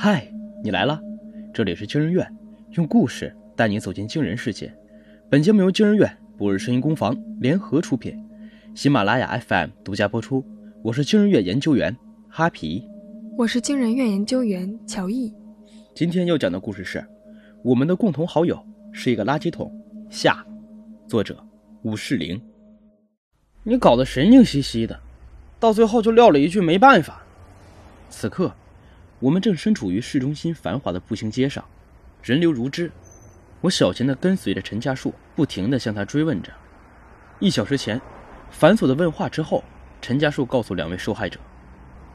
嗨，你来了，这里是惊人院，用故事带你走进惊人世界。本节目由惊人院、博日声音工坊联合出品，喜马拉雅 FM 独家播出。我是惊人院研究员哈皮，我是惊人院研究员乔毅。今天要讲的故事是《我们的共同好友是一个垃圾桶》下，作者武世玲。你搞得神经兮兮的，到最后就撂了一句没办法。此刻。我们正身处于市中心繁华的步行街上，人流如织。我小心地跟随着陈家树，不停地向他追问着。一小时前，繁琐的问话之后，陈家树告诉两位受害者：“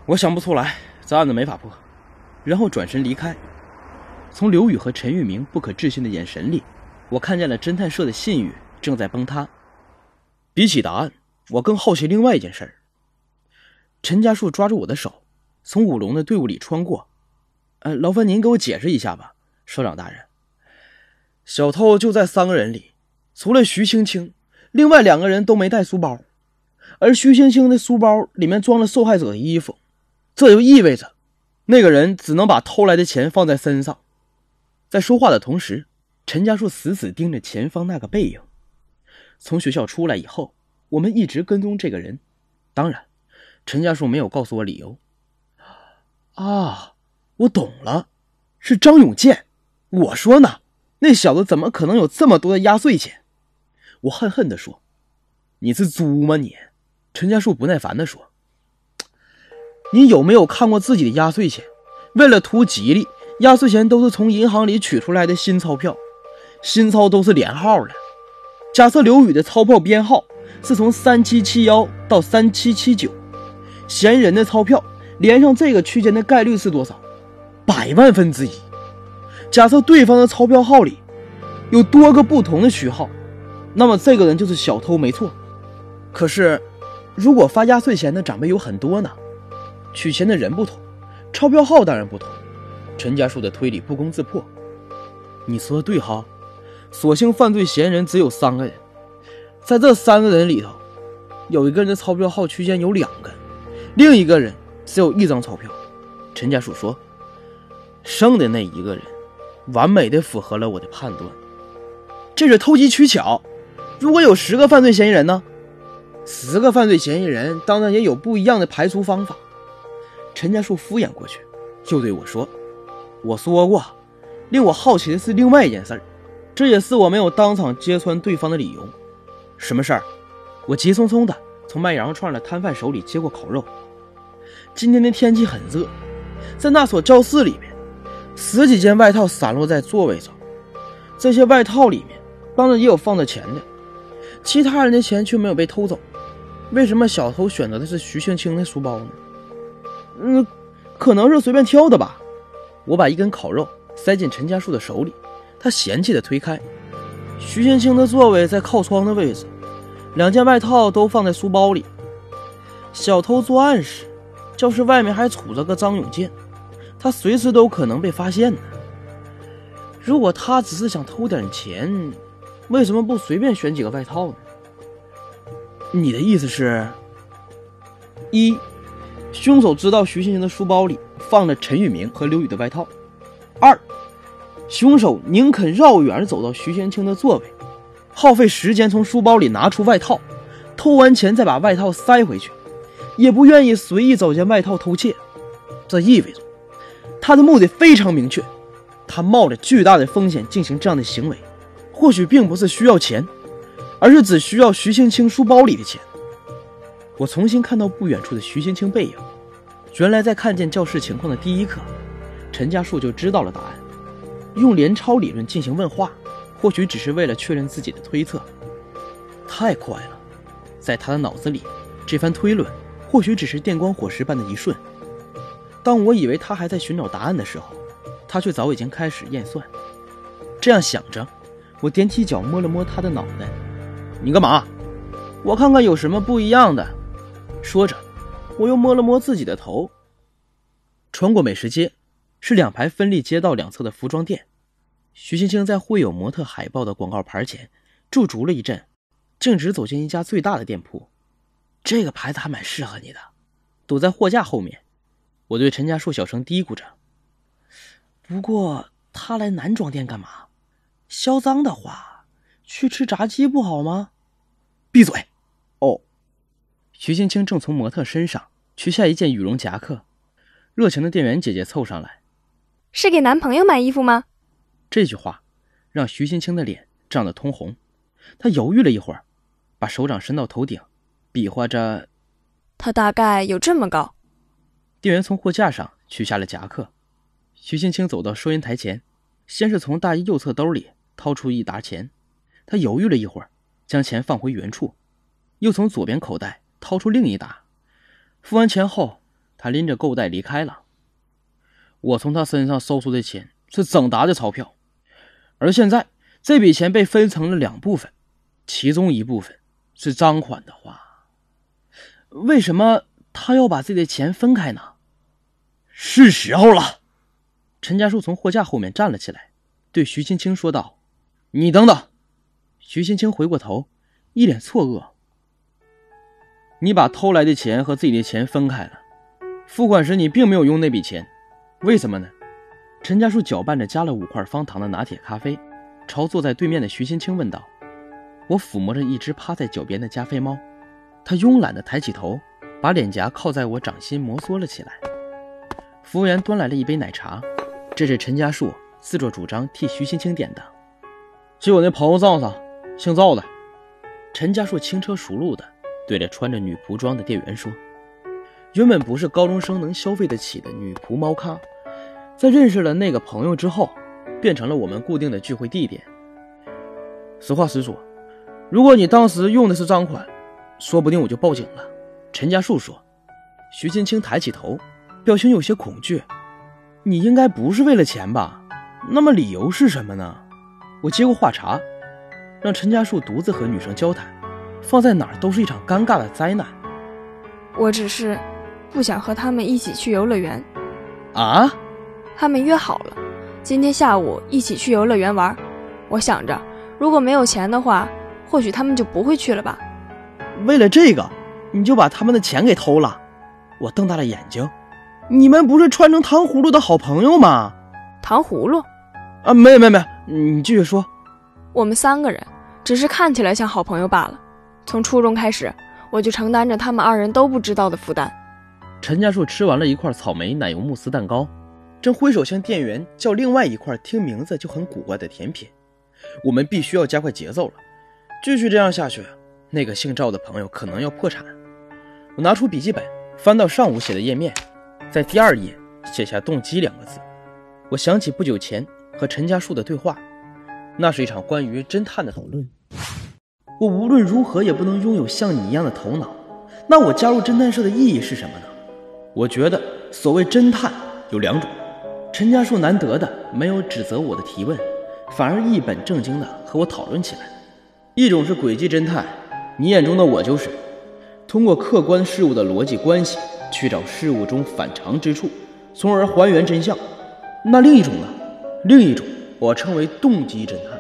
我想不出来，这案子没法破。”然后转身离开。从刘宇和陈玉明不可置信的眼神里，我看见了侦探社的信誉正在崩塌。比起答案，我更好奇另外一件事儿。陈家树抓住我的手。从武龙的队伍里穿过，呃，劳烦您给我解释一下吧，社长大人。小偷就在三个人里，除了徐青青，另外两个人都没带书包，而徐青青的书包里面装了受害者的衣服，这就意味着那个人只能把偷来的钱放在身上。在说话的同时，陈家树死死盯着前方那个背影。从学校出来以后，我们一直跟踪这个人，当然，陈家树没有告诉我理由。啊，我懂了，是张永健。我说呢，那小子怎么可能有这么多的压岁钱？我恨恨地说：“你是猪吗你？”陈家树不耐烦地说：“你有没有看过自己的压岁钱？为了图吉利，压岁钱都是从银行里取出来的新钞票，新钞都是连号的。假设刘宇的钞票编号是从三七七幺到三七七九，嫌疑人的钞票。”连上这个区间的概率是多少？百万分之一。假设对方的钞票号里有多个不同的序号，那么这个人就是小偷，没错。可是，如果发压岁钱的长辈有很多呢？取钱的人不同，钞票号当然不同。陈家树的推理不攻自破。你说的对哈，所幸犯罪嫌疑人只有三个人，在这三个人里头，有一个人的钞票号区间有两个，另一个人。只有一张钞票，陈家树说：“剩的那一个人，完美的符合了我的判断。这是偷机取巧。如果有十个犯罪嫌疑人呢？十个犯罪嫌疑人当然也有不一样的排除方法。”陈家树敷衍过去，就对我说：“我说过，令我好奇的是另外一件事儿，这也是我没有当场揭穿对方的理由。什么事儿？”我急匆匆的从卖羊肉串的摊贩手里接过烤肉。今天的天气很热，在那所教室里面，十几件外套散落在座位上。这些外套里面当然也有放着钱的，其他人的钱却没有被偷走。为什么小偷选择的是徐青青的书包呢？嗯，可能是随便挑的吧。我把一根烤肉塞进陈家树的手里，他嫌弃的推开。徐青青的座位在靠窗的位置，两件外套都放在书包里。小偷作案时。教室外面还杵着个张永健，他随时都可能被发现呢。如果他只是想偷点钱，为什么不随便选几个外套呢？你的意思是：一，凶手知道徐青青的书包里放着陈玉明和刘宇的外套；二，凶手宁肯绕远走到徐青青的座位，耗费时间从书包里拿出外套，偷完钱再把外套塞回去。也不愿意随意找件外套偷窃，这意味着他的目的非常明确。他冒着巨大的风险进行这样的行为，或许并不是需要钱，而是只需要徐青青书包里的钱。我重新看到不远处的徐青青背影，原来在看见教室情况的第一刻，陈家树就知道了答案。用连抄理论进行问话，或许只是为了确认自己的推测。太快了，在他的脑子里，这番推论。或许只是电光火石般的一瞬。当我以为他还在寻找答案的时候，他却早已经开始验算。这样想着，我踮起脚摸了摸他的脑袋。“你干嘛？我看看有什么不一样的。”说着，我又摸了摸自己的头。穿过美食街，是两排分立街道两侧的服装店。徐青青在绘有模特海报的广告牌前驻足了一阵，径直走进一家最大的店铺。这个牌子还蛮适合你的，躲在货架后面。我对陈家树小声嘀咕着：“不过他来男装店干嘛？销赃的话，去吃炸鸡不好吗？闭嘴！哦，徐青青正从模特身上取下一件羽绒夹克，热情的店员姐姐凑上来：“是给男朋友买衣服吗？”这句话让徐青青的脸涨得通红，她犹豫了一会儿，把手掌伸到头顶，比划着：“他大概有这么高。”店员从货架上取下了夹克，徐青青走到收银台前，先是从大衣右侧兜里。掏出一沓钱，他犹豫了一会儿，将钱放回原处，又从左边口袋掏出另一沓。付完钱后，他拎着购物袋离开了。我从他身上搜出的钱是整沓的钞票，而现在这笔钱被分成了两部分，其中一部分是赃款的话，为什么他要把自己的钱分开呢？是时候了。陈家树从货架后面站了起来，对徐青青说道。你等等，徐青青回过头，一脸错愕。你把偷来的钱和自己的钱分开了，付款时你并没有用那笔钱，为什么呢？陈家树搅拌着加了五块方糖的拿铁咖啡，朝坐在对面的徐青青问道。我抚摸着一只趴在脚边的加菲猫，他慵懒地抬起头，把脸颊靠在我掌心摩挲了起来。服务员端来了一杯奶茶，这是陈家树自作主张替徐青青点的。就我那朋友账上，姓赵的。陈家树轻车熟路的对着穿着女仆装的店员说：“原本不是高中生能消费得起的女仆猫咖，在认识了那个朋友之后，变成了我们固定的聚会地点。实话实说，如果你当时用的是赃款，说不定我就报警了。”陈家树说。徐青青抬起头，表情有些恐惧：“你应该不是为了钱吧？那么理由是什么呢？”我接过话茬，让陈家树独自和女生交谈，放在哪儿都是一场尴尬的灾难。我只是不想和他们一起去游乐园。啊？他们约好了，今天下午一起去游乐园玩。我想着，如果没有钱的话，或许他们就不会去了吧。为了这个，你就把他们的钱给偷了？我瞪大了眼睛。你们不是穿成糖葫芦的好朋友吗？糖葫芦？啊，没有没有没有。你继续说，我们三个人只是看起来像好朋友罢了。从初中开始，我就承担着他们二人都不知道的负担。陈家树吃完了一块草莓奶油慕斯蛋糕，正挥手向店员叫另外一块听名字就很古怪的甜品。我们必须要加快节奏了，继续这样下去，那个姓赵的朋友可能要破产。我拿出笔记本，翻到上午写的页面，在第二页写下“动机”两个字。我想起不久前。和陈家树的对话，那是一场关于侦探的讨论。我无论如何也不能拥有像你一样的头脑，那我加入侦探社的意义是什么呢？我觉得所谓侦探有两种。陈家树难得的没有指责我的提问，反而一本正经的和我讨论起来。一种是诡计侦探，你眼中的我就是通过客观事物的逻辑关系去找事物中反常之处，从而还原真相。那另一种呢？另一种，我称为动机侦探。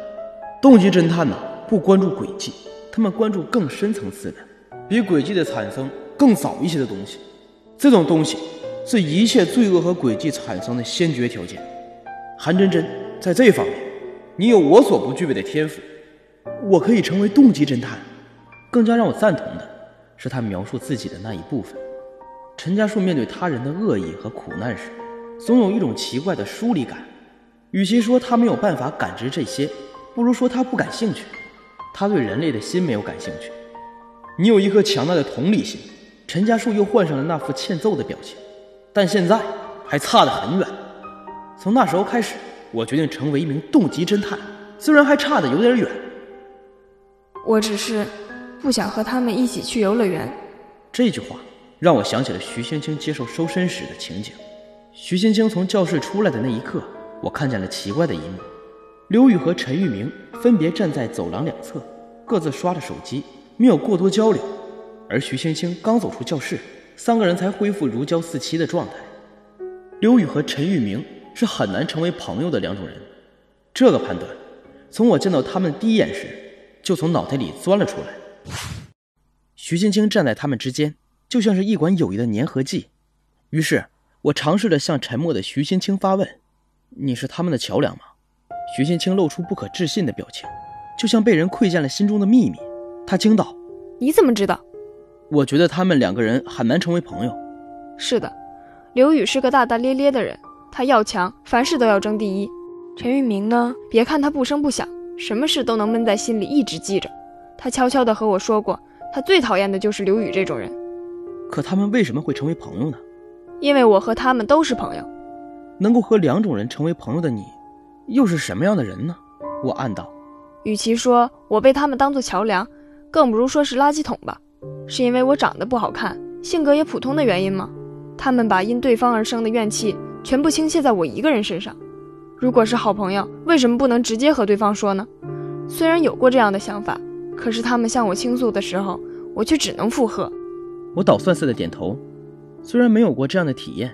动机侦探呢，不关注轨迹，他们关注更深层次的，比轨迹的产生更早一些的东西。这种东西是一切罪恶和轨迹产生的先决条件。韩真真在这方面，你有我所不具备的天赋，我可以成为动机侦探。更加让我赞同的是，他描述自己的那一部分。陈家树面对他人的恶意和苦难时，总有一种奇怪的疏离感。与其说他没有办法感知这些，不如说他不感兴趣。他对人类的心没有感兴趣。你有一颗强大的同理心。陈家树又换上了那副欠揍的表情，但现在还差得很远。从那时候开始，我决定成为一名动机侦探，虽然还差得有点远。我只是不想和他们一起去游乐园。这句话让我想起了徐青青接受收身时的情景。徐青青从教室出来的那一刻。我看见了奇怪的一幕，刘宇和陈玉明分别站在走廊两侧，各自刷着手机，没有过多交流。而徐青青刚走出教室，三个人才恢复如胶似漆的状态。刘宇和陈玉明是很难成为朋友的两种人，这个判断从我见到他们第一眼时就从脑袋里钻了出来。徐青青站在他们之间，就像是一管友谊的粘合剂。于是我尝试着向沉默的徐青青发问。你是他们的桥梁吗？徐青青露出不可置信的表情，就像被人窥见了心中的秘密。他惊道：“你怎么知道？”我觉得他们两个人很难成为朋友。是的，刘宇是个大大咧咧的人，他要强，凡事都要争第一。陈玉明呢？别看他不声不响，什么事都能闷在心里，一直记着。他悄悄地和我说过，他最讨厌的就是刘宇这种人。可他们为什么会成为朋友呢？因为我和他们都是朋友。能够和两种人成为朋友的你，又是什么样的人呢？我暗道。与其说我被他们当做桥梁，更不如说是垃圾桶吧。是因为我长得不好看，性格也普通的原因吗？他们把因对方而生的怨气全部倾泻在我一个人身上。如果是好朋友，为什么不能直接和对方说呢？虽然有过这样的想法，可是他们向我倾诉的时候，我却只能附和。我捣蒜似的点头。虽然没有过这样的体验，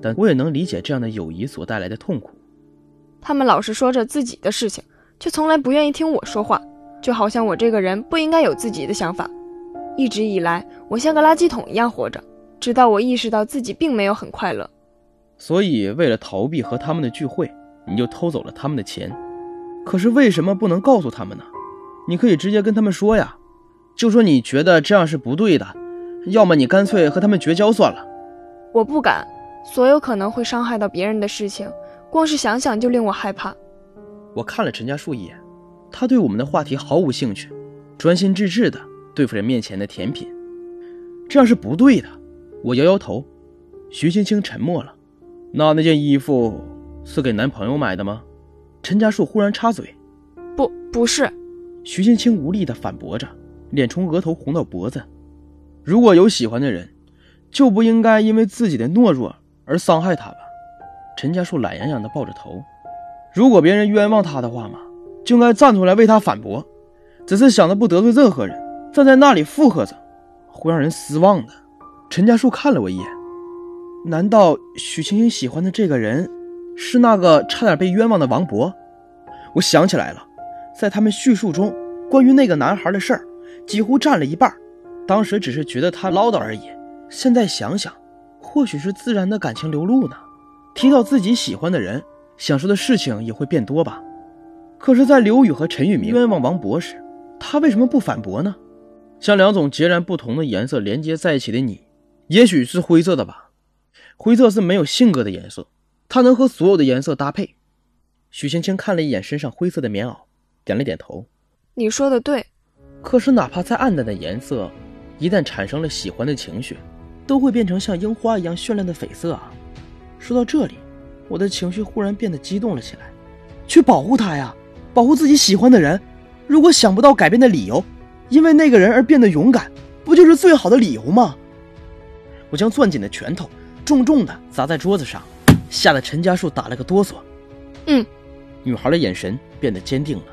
但我也能理解这样的友谊所带来的痛苦。他们老是说着自己的事情，却从来不愿意听我说话，就好像我这个人不应该有自己的想法。一直以来，我像个垃圾桶一样活着，直到我意识到自己并没有很快乐。所以，为了逃避和他们的聚会。你就偷走了他们的钱，可是为什么不能告诉他们呢？你可以直接跟他们说呀，就说你觉得这样是不对的，要么你干脆和他们绝交算了。我不敢，所有可能会伤害到别人的事情，光是想想就令我害怕。我看了陈家树一眼，他对我们的话题毫无兴趣，专心致志地对付着面前的甜品，这样是不对的。我摇摇头，徐青青沉默了。那那件衣服。是给男朋友买的吗？陈家树忽然插嘴：“不，不是。”徐青青无力地反驳着，脸从额头红到脖子。如果有喜欢的人，就不应该因为自己的懦弱而伤害他吧？陈家树懒洋洋地抱着头。如果别人冤枉他的话嘛，就应该站出来为他反驳。只是想着不得罪任何人，站在那里附和着，会让人失望的。陈家树看了我一眼，难道许青青喜欢的这个人？是那个差点被冤枉的王博，我想起来了，在他们叙述中，关于那个男孩的事儿，几乎占了一半。当时只是觉得他唠叨而已，现在想想，或许是自然的感情流露呢。提到自己喜欢的人，想说的事情也会变多吧。可是，在刘宇和陈宇明冤枉王博时，他为什么不反驳呢？像两种截然不同的颜色连接在一起的你，也许是灰色的吧？灰色是没有性格的颜色。它能和所有的颜色搭配。许青青看了一眼身上灰色的棉袄，点了点头。你说的对。可是，哪怕再暗淡的颜色，一旦产生了喜欢的情绪，都会变成像樱花一样绚烂的绯色啊！说到这里，我的情绪忽然变得激动了起来。去保护他呀，保护自己喜欢的人。如果想不到改变的理由，因为那个人而变得勇敢，不就是最好的理由吗？我将攥紧的拳头重重的砸在桌子上。吓得陈家树打了个哆嗦。嗯，女孩的眼神变得坚定了。